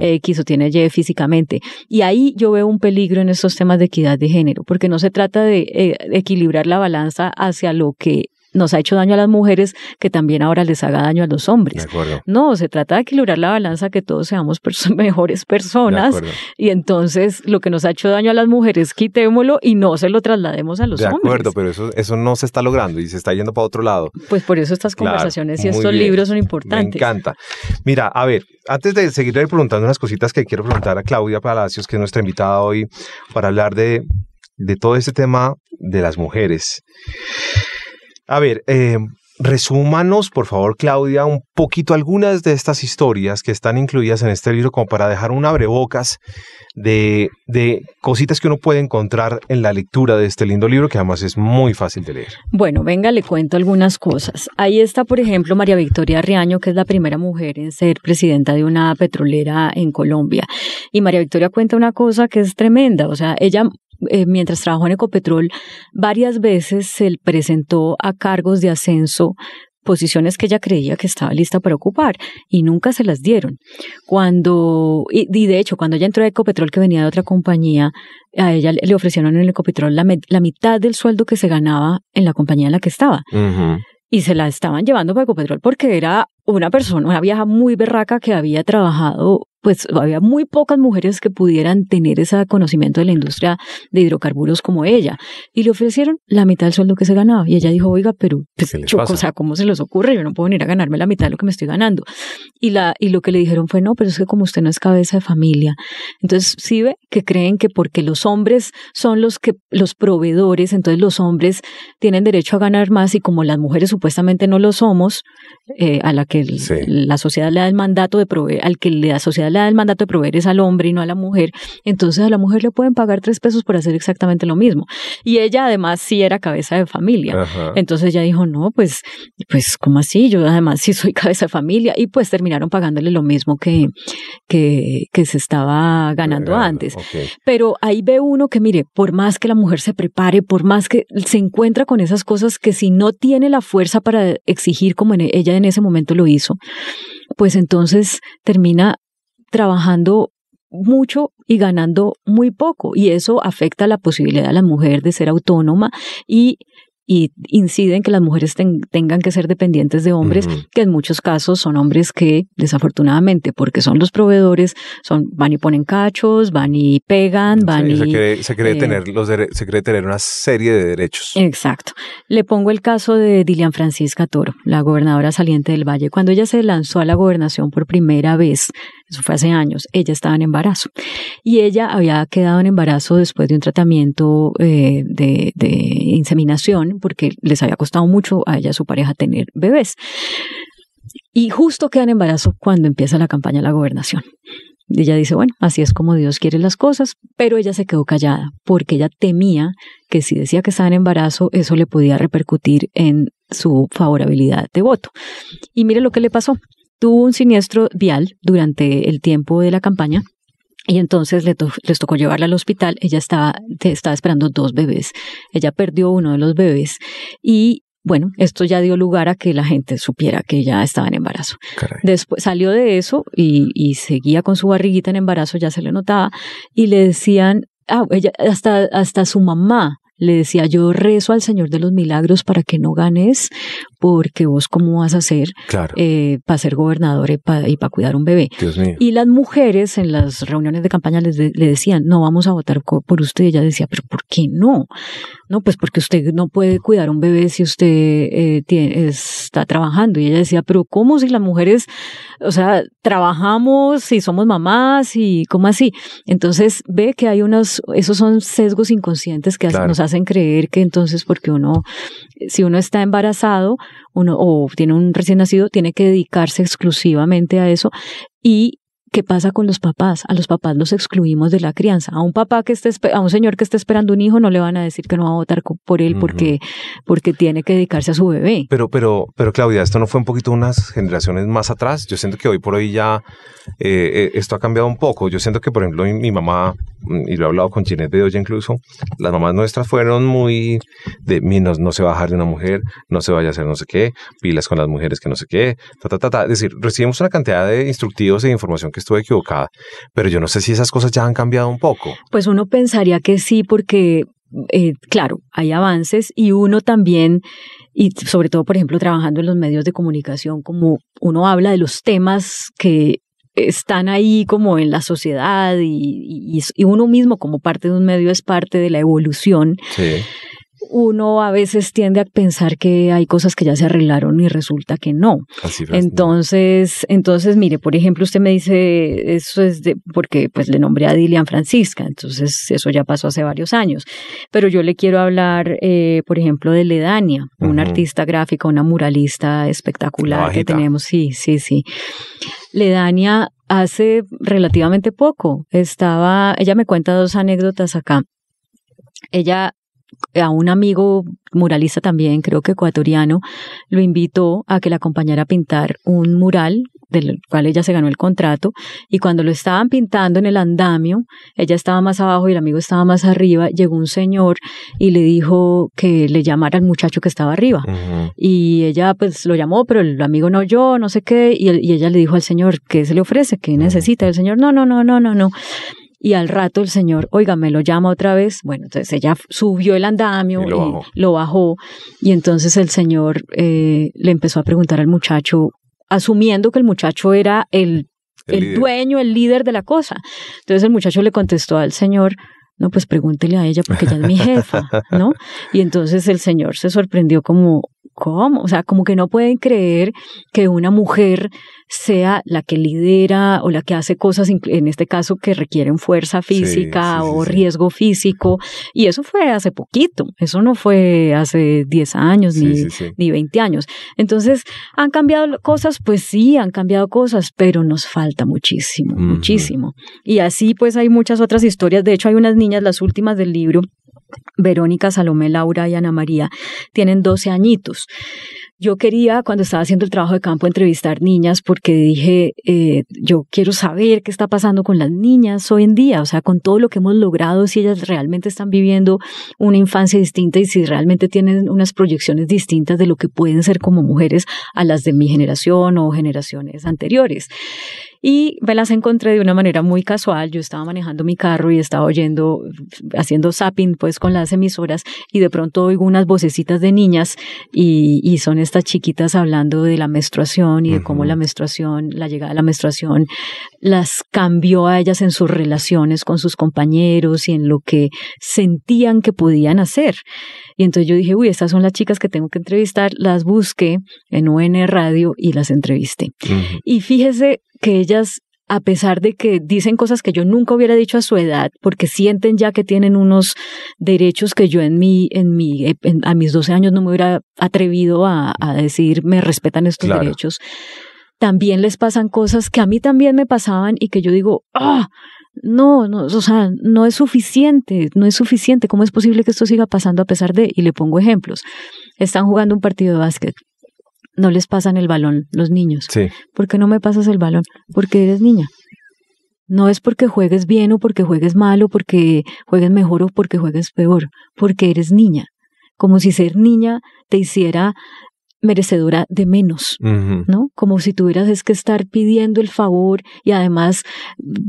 Speaker 3: X o tiene Y físicamente. Y ahí yo veo un peligro en estos temas de equidad de género, porque no se trata de eh, equilibrar la balanza hacia lo que nos ha hecho daño a las mujeres, que también ahora les haga daño a los hombres. No, se trata de equilibrar la balanza, que todos seamos mejores personas. Y entonces lo que nos ha hecho daño a las mujeres, quitémoslo y no se lo traslademos a los hombres.
Speaker 2: De acuerdo, pero eso, eso no se está logrando y se está yendo para otro lado.
Speaker 3: Pues por eso estas conversaciones y estos libros son importantes.
Speaker 2: Me encanta. Mira, a ver, antes de seguir preguntando unas cositas que quiero preguntar a Claudia Palacios, que es nuestra invitada hoy, para hablar de, de todo este tema de las mujeres. A ver, eh, resúmanos, por favor, Claudia, un poquito algunas de estas historias que están incluidas en este libro como para dejar un abrebocas de, de cositas que uno puede encontrar en la lectura de este lindo libro que además es muy fácil de leer.
Speaker 3: Bueno, venga, le cuento algunas cosas. Ahí está, por ejemplo, María Victoria Riaño, que es la primera mujer en ser presidenta de una petrolera en Colombia. Y María Victoria cuenta una cosa que es tremenda, o sea, ella eh, mientras trabajó en Ecopetrol, varias veces se presentó a cargos de ascenso posiciones que ella creía que estaba lista para ocupar y nunca se las dieron. Cuando, y, de hecho, cuando ella entró a Ecopetrol, que venía de otra compañía, a ella le ofrecieron en Ecopetrol la, la mitad del sueldo que se ganaba en la compañía en la que estaba. Y se la estaban llevando para Ecopetrol porque era una persona, una vieja muy berraca que había trabajado pues había muy pocas mujeres que pudieran tener ese conocimiento de la industria de hidrocarburos como ella. Y le ofrecieron la mitad del sueldo que se ganaba. Y ella dijo, oiga, pero, pues, o sea, ¿cómo se les ocurre? Yo no puedo venir a ganarme la mitad de lo que me estoy ganando. Y, la, y lo que le dijeron fue, no, pero es que como usted no es cabeza de familia. Entonces, sí ve que creen que porque los hombres son los que, los proveedores, entonces los hombres tienen derecho a ganar más y como las mujeres supuestamente no lo somos, eh, a la que la sociedad le da el mandato de proveer, al que la sociedad le da el mandato de proveer es al hombre y no a la mujer, entonces a la mujer le pueden pagar tres pesos por hacer exactamente lo mismo. Y ella además sí era cabeza de familia. Entonces ella dijo, no, pues, pues, ¿cómo así? Yo además sí soy cabeza de familia. Y pues terminaron pagándole lo mismo que, que, que se estaba ganando antes. Pero ahí ve uno que, mire, por más que la mujer se prepare, por más que se encuentra con esas cosas que si no tiene la fuerza para exigir como ella en ese momento lo hizo, pues entonces termina trabajando mucho y ganando muy poco. Y eso afecta la posibilidad de la mujer de ser autónoma y y incide en que las mujeres tengan que ser dependientes de hombres, que en muchos casos son hombres que, desafortunadamente, porque son los proveedores, son van y ponen cachos, van y pegan, van y...
Speaker 2: Se cree, se cree eh, tener los se cree tener una serie de derechos.
Speaker 3: Exacto. Le pongo el caso de Dilian Francisca Toro, la gobernadora saliente del Valle. Cuando ella se lanzó a la gobernación por primera vez, eso fue hace años, ella estaba en embarazo. Y ella había quedado en embarazo después de un tratamiento eh, de, de, inseminación, porque les había costado mucho a ella, a su pareja, tener bebés. Y justo queda en embarazo cuando empieza la campaña de la gobernación. Ella dice, bueno, así es como Dios quiere las cosas, pero ella se quedó callada porque ella temía que si decía que estaba en embarazo, eso le podía repercutir en su favorabilidad de voto. Y mire lo que le pasó tuvo un siniestro vial durante el tiempo de la campaña y entonces les tocó llevarla al hospital. Ella estaba, estaba esperando dos bebés. Ella perdió uno de los bebés y bueno, esto ya dio lugar a que la gente supiera que ella estaba en embarazo. Después salió de eso y, y, seguía con su barriguita en embarazo, ya se le notaba, y le decían, ah, ella, hasta, hasta su mamá le decía, yo rezo al Señor de los Milagros para que no ganes, porque vos cómo vas a hacer eh, para ser gobernador y para cuidar un bebé. Y las mujeres en las reuniones de campaña les le decían, no vamos a votar por usted. Y ella decía, pero ¿por qué no? No, pues porque usted no puede cuidar un bebé si usted eh, tiene, está trabajando. Y ella decía, pero ¿cómo si las mujeres, o sea, trabajamos y somos mamás y cómo así? Entonces ve que hay unos, esos son sesgos inconscientes que nos hacen creer que entonces porque uno, si uno está embarazado, uno o tiene un recién nacido, tiene que dedicarse exclusivamente a eso y ¿Qué pasa con los papás? A los papás los excluimos de la crianza. A un papá que esté, a un señor que esté esperando un hijo no le van a decir que no va a votar por él porque, porque tiene que dedicarse a su bebé.
Speaker 2: Pero, pero, pero Claudia, esto no fue un poquito unas generaciones más atrás. Yo siento que hoy por hoy ya eh, eh, esto ha cambiado un poco. Yo siento que, por ejemplo, mi, mamá, mm, y lo he hablado con Ginette de hoy incluso, las mamás nuestras fueron muy de, no, no se va a bajar de una mujer, no se vaya a hacer no sé qué, pilas con las mujeres que no sé qué, ta, ta, ta, ta. Es decir, recibimos una cantidad de instructivos e información que estuve equivocada, pero yo no sé si esas cosas ya han cambiado un poco.
Speaker 3: Pues uno pensaría que sí, porque, eh, claro, hay avances y uno también, y sobre todo, por ejemplo, trabajando en los medios de comunicación, como uno habla de los temas que están ahí como en la sociedad y, y, uno mismo como parte de un medio es parte de la evolución. Sí uno a veces tiende a pensar que hay cosas que ya se arreglaron y resulta que no. entonces, entonces, mire, por ejemplo, usted me dice, eso es de, porque pues le nombré a Dilian Francisca, entonces eso ya pasó hace varios años. Pero yo le quiero hablar, eh, por ejemplo, de Ledania, una artista gráfica, una muralista espectacular que tenemos. Sí, sí, sí. Ledania hace relativamente poco estaba, ella me cuenta dos anécdotas acá. Ella a un amigo muralista también, creo que ecuatoriano, lo invitó a que la acompañara a pintar un mural del cual ella se ganó el contrato. Y cuando lo estaban pintando en el andamio, ella estaba más abajo y el amigo estaba más arriba, llegó un señor y le dijo que le llamara al muchacho que estaba arriba. Y ella pues lo llamó, pero el amigo no oyó, no sé qué y, ella le dijo al señor, ¿qué se le ofrece? ¿Qué necesita? El señor, no, no, no, no, no, no y al rato el señor, oiga, me lo llama otra vez. Bueno, entonces ella subió el andamio y lo, bajó. y entonces el señor eh, le empezó a preguntar al muchacho, asumiendo que el muchacho era el, el, dueño, el líder de la cosa. Entonces el muchacho le contestó al señor, no, pues pregúntele a ella porque ella es mi jefa, ¿no? Y entonces el señor se sorprendió como, ¿cómo? O sea, como que no pueden creer que una mujer sea la que lidera o la que hace cosas, en este caso, que requieren fuerza física o riesgo físico. Y eso fue hace poquito, eso no fue hace 10 años ni, ni 20 años. Entonces, ¿han cambiado cosas? Pues sí, han cambiado cosas, pero nos falta muchísimo, muchísimo. Y así pues hay muchas otras historias. De hecho, hay unas niñas, las últimas del libro, Verónica, Salomé, Laura y Ana María, tienen 12 añitos. Yo quería, cuando estaba haciendo el trabajo de campo, entrevistar niñas porque dije, eh, yo quiero saber qué está pasando con las niñas hoy en día, o sea, con todo lo que hemos logrado, si ellas realmente están viviendo una infancia distinta y si realmente tienen unas proyecciones distintas de lo que pueden ser como mujeres a las de mi generación o generaciones anteriores y me las encontré de una manera muy casual. Yo estaba manejando mi carro y estaba oyendo, haciendo zapping pues con las emisoras y de pronto oigo unas vocecitas de niñas y, y son estas chiquitas hablando de la menstruación y de cómo la menstruación, la llegada de la menstruación las cambió a ellas en sus relaciones con sus compañeros y en lo que sentían que podían hacer. Y entonces yo dije, uy, estas son las chicas que tengo que entrevistar, las busqué en UN Radio y las entrevisté. Y fíjese que ellas a pesar de que dicen cosas que yo nunca hubiera dicho a su edad, porque sienten ya que tienen unos derechos que yo en mi, en mi, a mis 12 años no me hubiera atrevido a, decir, me respetan estos derechos. También les pasan cosas que a mí también me pasaban y que yo digo, ah, no, no, o sea, no es suficiente, no es suficiente. ¿Cómo es posible que esto siga pasando a pesar de? Y le pongo ejemplos. Están jugando un partido de básquet no les pasan el balón los niños. Sí. ¿Por qué no me pasas el balón? Porque eres niña. No es porque juegues bien o porque juegues mal o porque juegues mejor o porque juegues peor, porque eres niña. Como si ser niña te hiciera merecedora de menos, ¿no? Como si tuvieras es que estar pidiendo el favor y además,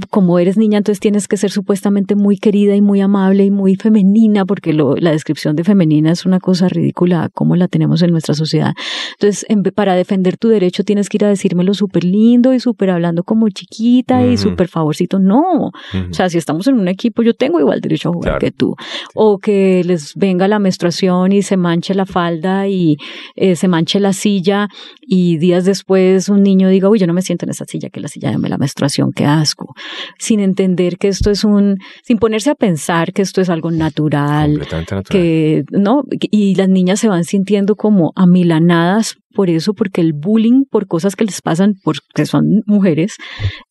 Speaker 3: como eres niña, entonces tienes que ser supuestamente muy querida y muy amable y muy femenina, porque lo, la descripción de femenina es una cosa ridícula, como la tenemos en nuestra sociedad. Entonces, para defender tu derecho tienes que ir a decírmelo súper lindo y súper hablando como chiquita y súper favorcito. No, o sea, si estamos en un equipo, yo tengo igual derecho a jugar que tú. O que les venga la menstruación y se manche la falda y eh, se manche manche la silla y días después un niño diga, uy, yo no me siento en esa silla, que la silla llame la menstruación, qué asco, sin entender que esto es un, sin ponerse a pensar que esto es algo natural, natural. que, ¿no? Y las niñas se van sintiendo como amilanadas por eso, porque el bullying por cosas que les pasan, porque son mujeres,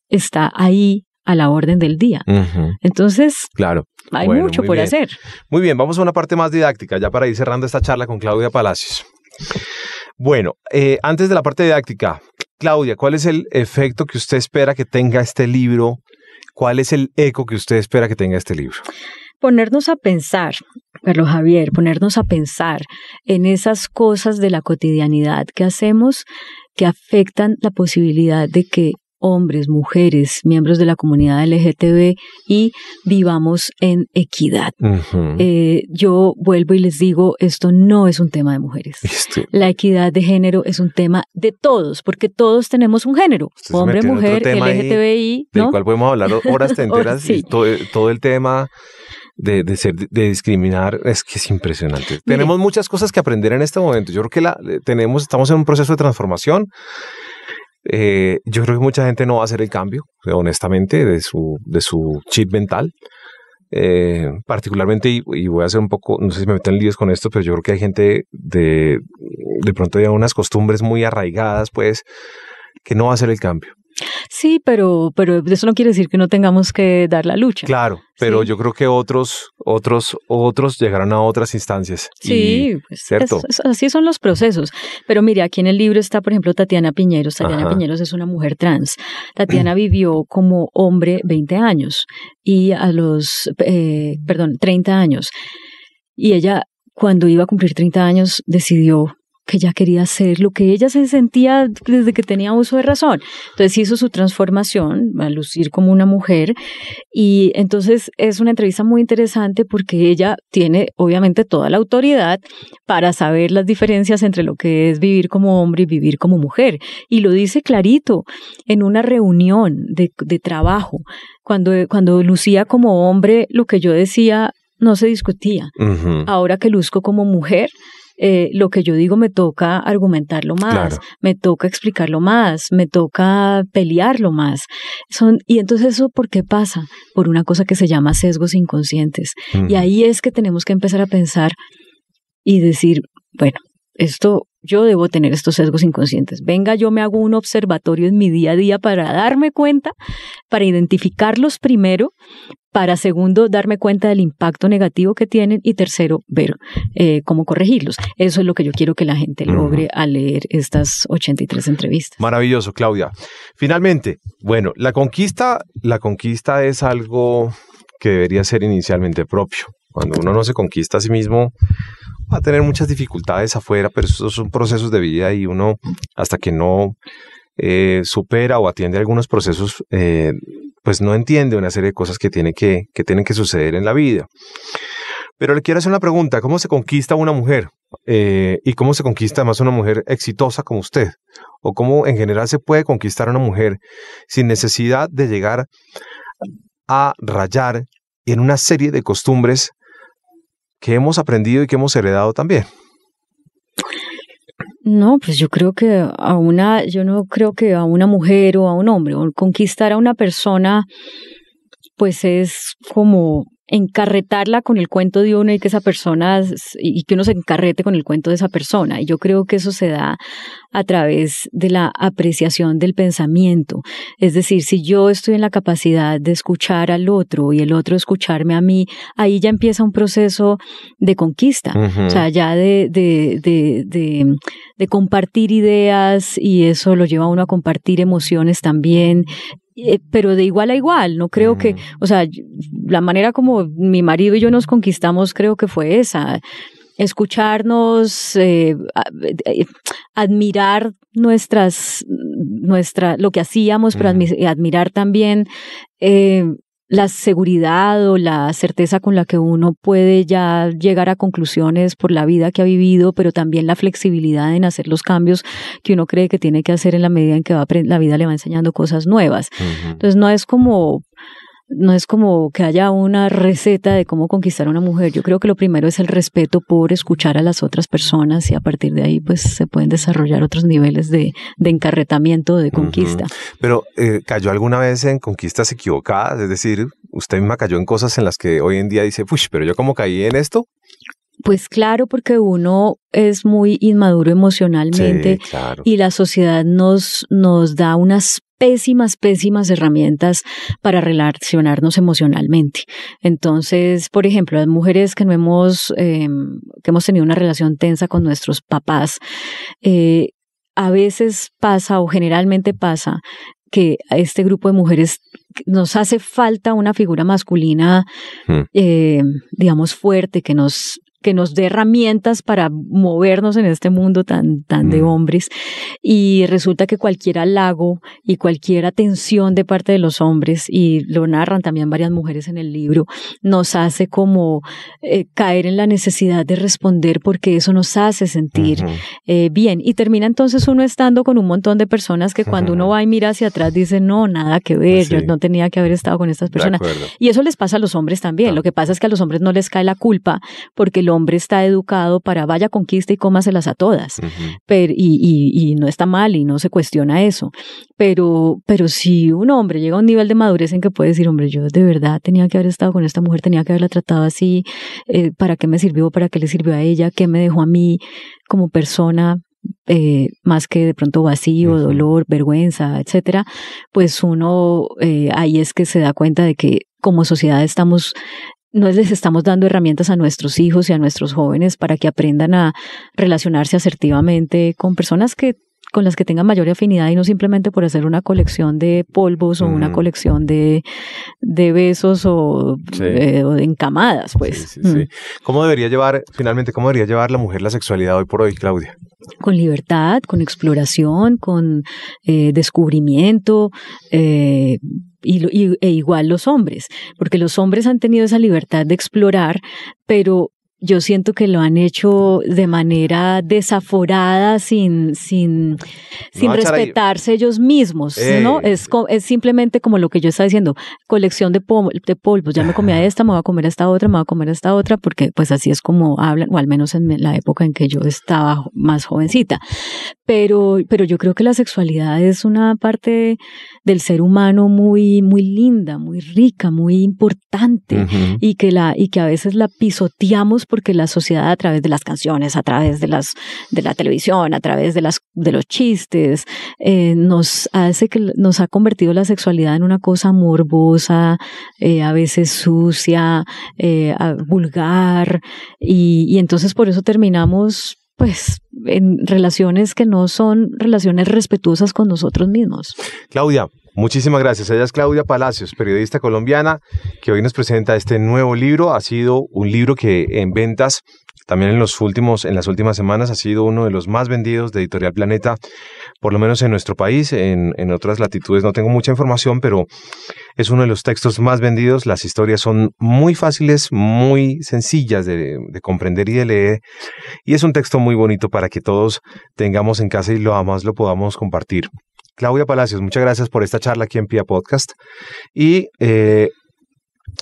Speaker 3: está ahí a la orden del día. Entonces,
Speaker 2: claro.
Speaker 3: hay mucho por hacer.
Speaker 2: Muy bien, vamos a una parte más didáctica, ya para ir cerrando esta charla con Claudia Palacios. Bueno, eh, antes de la parte didáctica, Claudia, ¿cuál es el efecto que usted espera que tenga este libro? ¿Cuál es el eco que usted espera que tenga este libro?
Speaker 3: Ponernos a pensar, Carlos Javier, ponernos a pensar en esas cosas de la cotidianidad que hacemos que afectan la posibilidad de que hombres, mujeres, miembros de la comunidad LGTB y vivamos en equidad. Eh, yo vuelvo y les digo, esto no es un tema de mujeres. Este la equidad de género es un tema de todos, porque todos tenemos un género, hombre, mujer, LGTBI.
Speaker 2: ¿no? Del cual podemos hablar horas enteras y todo, todo el tema de, de, ser, de discriminar, es que es impresionante. Tenemos muchas cosas que aprender en este momento. Yo creo que la, tenemos, estamos en un proceso de transformación. Eh, yo creo que mucha gente no va a hacer el cambio, honestamente, de su, de su chip mental. Eh, particularmente, y, voy a hacer un poco, no sé si me meto en líos con esto, pero yo creo que hay gente de, de pronto ya unas costumbres muy arraigadas, pues, que no va a hacer el cambio.
Speaker 3: Sí, pero, pero eso no quiere decir que no tengamos que dar la lucha.
Speaker 2: Claro, pero yo creo que otros, otros, otros llegarán a otras instancias.
Speaker 3: Sí, pues, ¿cierto? así son los procesos. Pero mire, aquí en el libro está, por ejemplo, Tatiana Piñeros. Tatiana Piñeros es una mujer trans. Tatiana vivió como hombre 20 años y a los, eh, perdón, 30 años. Y ella, cuando iba a cumplir 30 años, decidió que ella quería hacer lo que ella se sentía desde que tenía uso de razón. Entonces hizo su transformación a lucir como una mujer y entonces es una entrevista muy interesante porque ella tiene obviamente toda la autoridad para saber las diferencias entre lo que es vivir como hombre y vivir como mujer. Y lo dice clarito en una reunión de, trabajo. Cuando, cuando lucía como hombre, lo que yo decía no se discutía. Ahora que luzco como mujer, eh, lo que yo digo me toca argumentarlo más, me toca explicarlo más, me toca pelearlo más. Son, y entonces eso, ¿por qué pasa? Por una cosa que se llama sesgos inconscientes. Y ahí es que tenemos que empezar a pensar y decir, bueno, esto yo debo tener estos sesgos inconscientes. Venga, yo me hago un observatorio en mi día a día para darme cuenta, para identificarlos primero, para segundo, darme cuenta del impacto negativo que tienen y tercero, ver eh, cómo corregirlos. Eso es lo que yo quiero que la gente logre al leer estas 83 entrevistas.
Speaker 2: Maravilloso, Claudia. Finalmente, bueno, la conquista, la conquista es algo que debería ser inicialmente propio. Cuando uno no se conquista a sí mismo, va a tener muchas dificultades afuera, pero esos son procesos de vida y uno, hasta que no eh, supera o atiende algunos procesos, eh, pues no entiende una serie de cosas que, tiene que, que tienen que suceder en la vida. Pero le quiero hacer una pregunta, ¿cómo se conquista una mujer? Eh, ¿Y cómo se conquista más una mujer exitosa como usted? ¿O cómo en general se puede conquistar una mujer sin necesidad de llegar a rayar en una serie de costumbres que hemos aprendido y que hemos heredado también?
Speaker 3: No, pues yo creo que a una, yo no creo que a una mujer o a un hombre, conquistar a una persona, pues es como encarretarla con el cuento de uno y que esa persona, y que uno se encarrete con el cuento de esa persona. Y yo creo que eso se da a través de la apreciación del pensamiento. Es decir, si yo estoy en la capacidad de escuchar al otro y el otro escucharme a mí, ahí ya empieza un proceso de conquista. O sea, ya de, de, de, de, de compartir ideas y eso lo lleva a uno a compartir emociones también, eh, pero de igual a igual, no creo que, o sea, la manera como mi marido y yo nos conquistamos creo que fue esa, escucharnos, eh, eh, admirar nuestras, nuestra, lo que hacíamos, pero admirar también la seguridad o la certeza con la que uno puede ya llegar a conclusiones por la vida que ha vivido, pero también la flexibilidad en hacer los cambios que uno cree que tiene que hacer en la medida en que va la vida le va enseñando cosas nuevas. Entonces no es como no es como que haya una receta de cómo conquistar a una mujer. Yo creo que lo primero es el respeto por escuchar a las otras personas y a partir de ahí pues se pueden desarrollar otros niveles de, de encarretamiento, de conquista.
Speaker 2: Pero eh, ¿cayó alguna vez en conquistas equivocadas? Es decir, usted misma cayó en cosas en las que hoy en día dice, uy, pero yo como caí en esto.
Speaker 3: Pues claro, porque uno es muy inmaduro emocionalmente y la sociedad nos, nos da unas pésimas, pésimas herramientas para relacionarnos emocionalmente. Entonces, por ejemplo, las mujeres que no hemos, em, que hemos tenido una relación tensa con nuestros papás, eh, a veces pasa o generalmente pasa que a este grupo de mujeres nos hace falta una figura masculina, hmm. eh, digamos, fuerte, que nos que nos dé herramientas para movernos en este mundo tan, tan de hombres. Y resulta que cualquier halago y cualquier atención de parte de los hombres, y lo narran también varias mujeres en el libro, nos hace como eh, caer en la necesidad de responder porque eso nos hace sentir eh, bien. Y termina entonces uno estando con un montón de personas que cuando uno va y mira hacia atrás dice, no, nada que ver, yo no tenía que haber estado con estas personas. Y eso les pasa a los hombres también. Lo que pasa es que a los hombres no les cae la culpa porque el hombre está educado para vaya conquista y cómaselas a todas. pero, y, y, no está mal y no se cuestiona eso. Pero, pero si un hombre llega a un nivel de madurez en que puede decir, hombre, yo de verdad tenía que haber estado con esta mujer, tenía que haberla tratado así, eh, ¿para qué me sirvió? ¿Para qué le sirvió a ella? ¿Qué me dejó a mí como persona? Eh, más que de pronto vacío, dolor, vergüenza, etcétera, pues uno eh, ahí es que se da cuenta de que como sociedad estamos no les estamos dando herramientas a nuestros hijos y a nuestros jóvenes para que aprendan a relacionarse asertivamente con personas que con las que tengan mayor afinidad y no simplemente por hacer una colección de polvos o una colección de, de besos o, eh, de encamadas, pues.
Speaker 2: Sí, ¿Cómo debería llevar, finalmente, cómo debería llevar la mujer la sexualidad hoy por hoy, Claudia?
Speaker 3: Con libertad, con exploración, con eh, descubrimiento, eh, y, e igual los hombres, porque los hombres han tenido esa libertad de explorar, pero yo siento que lo han hecho de manera desaforada, sin, sin, sin respetarse ellos mismos, ¿no? Eh. Es, es simplemente como lo que yo estaba diciendo, colección de, de polvos, ya me comí a esta, me voy a comer a esta otra, me voy a comer a esta otra, porque pues así es como hablan, o al menos en la época en que yo estaba más jovencita. Pero, pero yo creo que la sexualidad es una parte del ser humano muy, muy linda, muy rica, muy importante, y que la, y que a veces la pisoteamos porque la sociedad a través de las canciones, a través de las de la televisión, a través de las de los chistes, eh, nos hace que nos ha convertido la sexualidad en una cosa morbosa, eh, a veces sucia, eh, vulgar, y, y entonces por eso terminamos pues en relaciones que no son relaciones respetuosas con nosotros mismos.
Speaker 2: Claudia, Muchísimas gracias. Ella es Claudia Palacios, periodista colombiana, que hoy nos presenta este nuevo libro. Ha sido un libro que en ventas, también en los últimos, en las últimas semanas, ha sido uno de los más vendidos de Editorial Planeta, por lo menos en nuestro país. En, en otras latitudes no tengo mucha información, pero es uno de los textos más vendidos. Las historias son muy fáciles, muy sencillas de, de, comprender y de leer. Y es un texto muy bonito para que todos tengamos en casa y lo más lo podamos compartir. Claudia Palacios, muchas gracias por esta charla aquí en Pia Podcast. Y eh,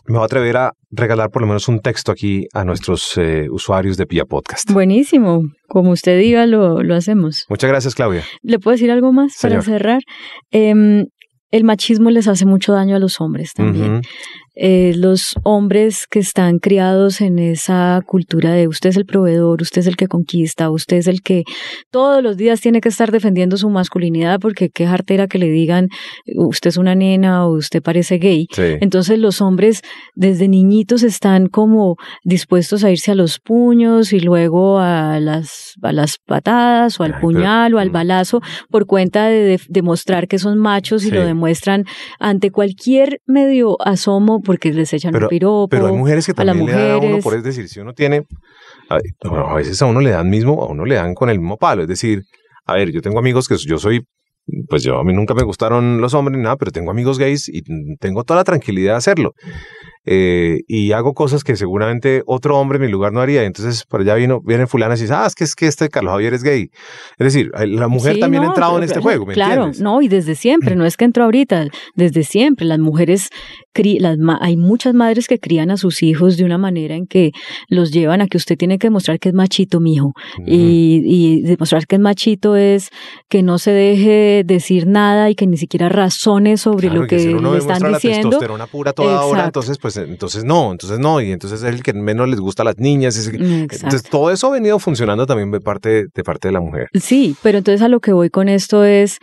Speaker 2: me voy a atrever a regalar por lo menos un texto aquí a nuestros eh, usuarios de Pia Podcast.
Speaker 3: Buenísimo. Como usted diga, lo, lo, hacemos.
Speaker 2: Muchas gracias, Claudia.
Speaker 3: ¿Le puedo decir algo más para cerrar? Eh, el machismo les hace mucho daño a los hombres también. Eh, los hombres que están criados en esa cultura de usted es el proveedor, usted es el que conquista, usted es el que todos los días tiene que estar defendiendo su masculinidad porque qué jartera que le digan usted es una nena o usted parece gay. Entonces los hombres desde niñitos están como dispuestos a irse a los puños y luego a las, a las patadas o al puñal o al mm. balazo por cuenta de demostrar que son machos y lo demuestran ante cualquier medio asomo porque les echan un piropo.
Speaker 2: Pero hay mujeres que también le dan a uno, por es decir, si uno tiene, a, veces a uno le dan mismo, a uno le dan con el mismo palo, es decir, a ver, yo tengo amigos que yo soy pues yo a mí nunca me gustaron los hombres ni nada, pero tengo amigos gays y tengo toda la tranquilidad de hacerlo. Eh, y hago cosas que seguramente otro hombre en mi lugar no haría. Entonces, por allá vino, viene fulana y dice, ah, es que, es que este Carlos Javier es gay. Es decir, la mujer también ha entrado en este juego, ¿me
Speaker 3: Claro, no, y desde siempre, no es que entró ahorita, desde siempre. Las mujeres, las, hay muchas madres que crían a sus hijos de una manera en que los llevan a que usted tiene que demostrar que es machito, mijo. y, y demostrar que es machito es que no se deje decir nada y que ni siquiera razone sobre lo que, le están diciendo. La
Speaker 2: testosterona pura toda hora, entonces pues entonces no, entonces no, y entonces es el que menos les gusta a las niñas. entonces todo eso ha venido funcionando también de parte, de parte de la mujer.
Speaker 3: Sí, pero entonces a lo que voy con esto es,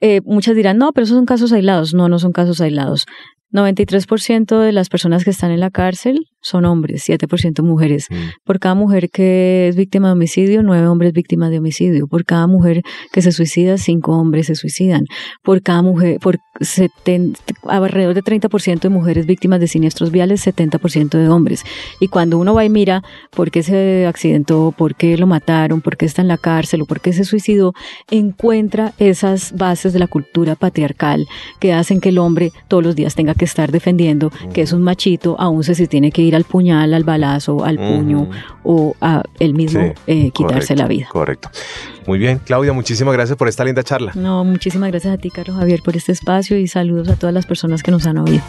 Speaker 3: eh, muchas dirán, no, pero esos son casos aislados. No, no son casos aislados. 93% de las personas que están en la cárcel son hombres, 7% mujeres.
Speaker 2: Mm.
Speaker 3: Por cada mujer que es víctima de homicidio, nueve hombres víctimas de homicidio. Por cada mujer que se suicida, cinco hombres se suicidan. Por cada mujer, por 70, alrededor de 30% de mujeres víctimas de siniestros viales, 70% de hombres. Y cuando uno va y mira por qué se accidentó, por qué lo mataron, por qué está en la cárcel o por qué se suicidó, encuentra esas bases de la cultura patriarcal que hacen que el hombre todos los días tenga que estar defendiendo que es un machito, aún se si tiene que ir al puñal, al balazo, al puño o a él mismo
Speaker 2: Sí,
Speaker 3: eh, quitarse
Speaker 2: correcto,
Speaker 3: la vida.
Speaker 2: Correcto. Muy bien, Claudia, muchísimas gracias por esta linda charla.
Speaker 3: No, muchísimas gracias a ti, Carlos Javier, por este espacio y saludos a todas las personas que nos han oído.